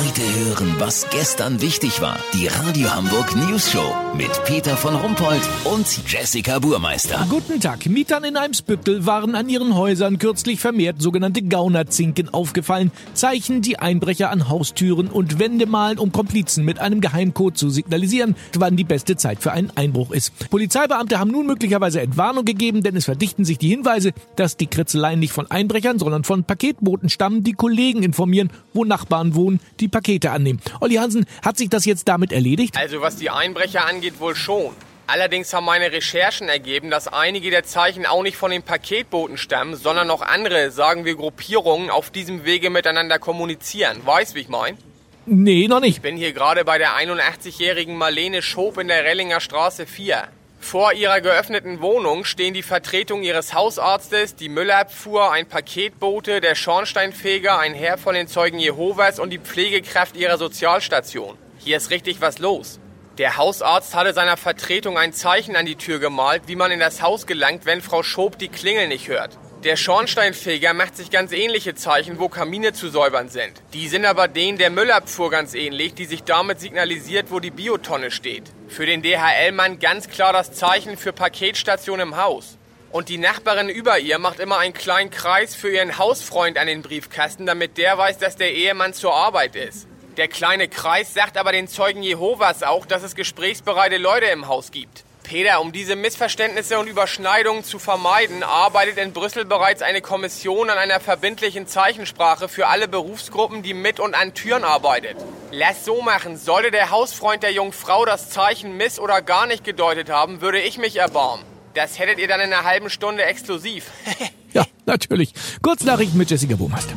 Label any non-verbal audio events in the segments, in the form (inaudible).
Heute hören, was gestern wichtig war. Die Radio Hamburg News Show mit Peter von Rumpold und Jessica Burmeister. Guten Tag. Mietern in Eimsbüttel waren an ihren Häusern kürzlich vermehrt sogenannte Gaunerzinken aufgefallen. Zeichen, die Einbrecher an Haustüren und Wände malen, um Komplizen mit einem Geheimcode zu signalisieren, wann die beste Zeit für einen Einbruch ist. Polizeibeamte haben nun möglicherweise Entwarnung gegeben, denn es verdichten sich die Hinweise, dass die Kritzeleien nicht von Einbrechern, sondern von Paketboten stammen, die Kollegen informieren, wo Nachbarn wohnen, die Pakete annehmen. Olli Hansen, hat sich das jetzt damit erledigt? Also was die Einbrecher angeht, wohl schon. Allerdings haben meine Recherchen ergeben, dass einige der Zeichen auch nicht von den Paketboten stammen, sondern noch andere, sagen wir Gruppierungen, auf diesem Wege miteinander kommunizieren. Weißt, wie ich mein? Nee, noch nicht. Ich bin hier gerade bei der 81-jährigen Marlene Schob in der Rellinger Straße 4. Vor ihrer geöffneten Wohnung stehen die Vertretung ihres Hausarztes, die Müllabfuhr, ein Paketbote, der Schornsteinfeger, ein Herr von den Zeugen Jehovas und die Pflegekraft ihrer Sozialstation. Hier ist richtig was los. Der Hausarzt hatte seiner Vertretung ein Zeichen an die Tür gemalt, wie man in das Haus gelangt, wenn Frau Schob die Klingel nicht hört. Der Schornsteinfeger macht sich ganz ähnliche Zeichen, wo Kamine zu säubern sind. Die sind aber denen der Müllabfuhr ganz ähnlich, die sich damit signalisiert, wo die Biotonne steht. Für den DHL-Mann ganz klar das Zeichen für Paketstation im Haus. Und die Nachbarin über ihr macht immer einen kleinen Kreis für ihren Hausfreund an den Briefkasten, damit der weiß, dass der Ehemann zur Arbeit ist. Der kleine Kreis sagt aber den Zeugen Jehovas auch, dass es gesprächsbereite Leute im Haus gibt. Peter, um diese Missverständnisse und Überschneidungen zu vermeiden, arbeitet in Brüssel bereits eine Kommission an einer verbindlichen Zeichensprache für alle Berufsgruppen, die mit und an Türen arbeitet. Lass so machen, sollte der Hausfreund der jungen Frau das Zeichen miss- oder gar nicht gedeutet haben, würde ich mich erbarmen. Das hättet ihr dann in einer halben Stunde exklusiv. (laughs) ja, natürlich. Kurznachrichten mit Jessica Burmeister.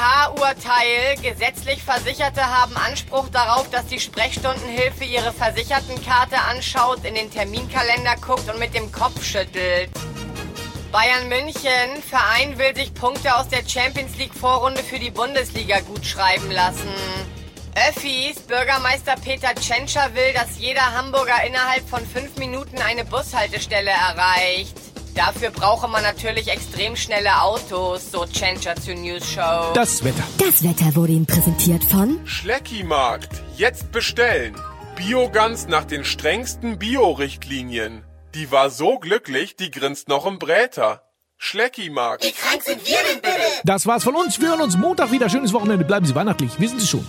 BGH-Urteil. Gesetzlich Versicherte haben Anspruch darauf, dass die Sprechstundenhilfe ihre Versichertenkarte anschaut, in den Terminkalender guckt und mit dem Kopf schüttelt. Bayern München. Verein will sich Punkte aus der Champions League Vorrunde für die Bundesliga gut schreiben lassen. Öffis. Bürgermeister Peter Tschentscher will, dass jeder Hamburger innerhalb von fünf Minuten eine Bushaltestelle erreicht. Dafür brauche man natürlich extrem schnelle Autos, so Tschentscher zur News Show. Das Wetter. Das Wetter wurde Ihnen präsentiert von Schleckimarkt. Jetzt bestellen. Biogans nach den strengsten Bio-Richtlinien. Die war so glücklich, die grinst noch im Bräter. Schleckimarkt. Wie krank sind wir denn bitte? Das war's von uns. Wir hören uns Montag wieder. Schönes Wochenende. Bleiben Sie weihnachtlich. Wissen Sie schon.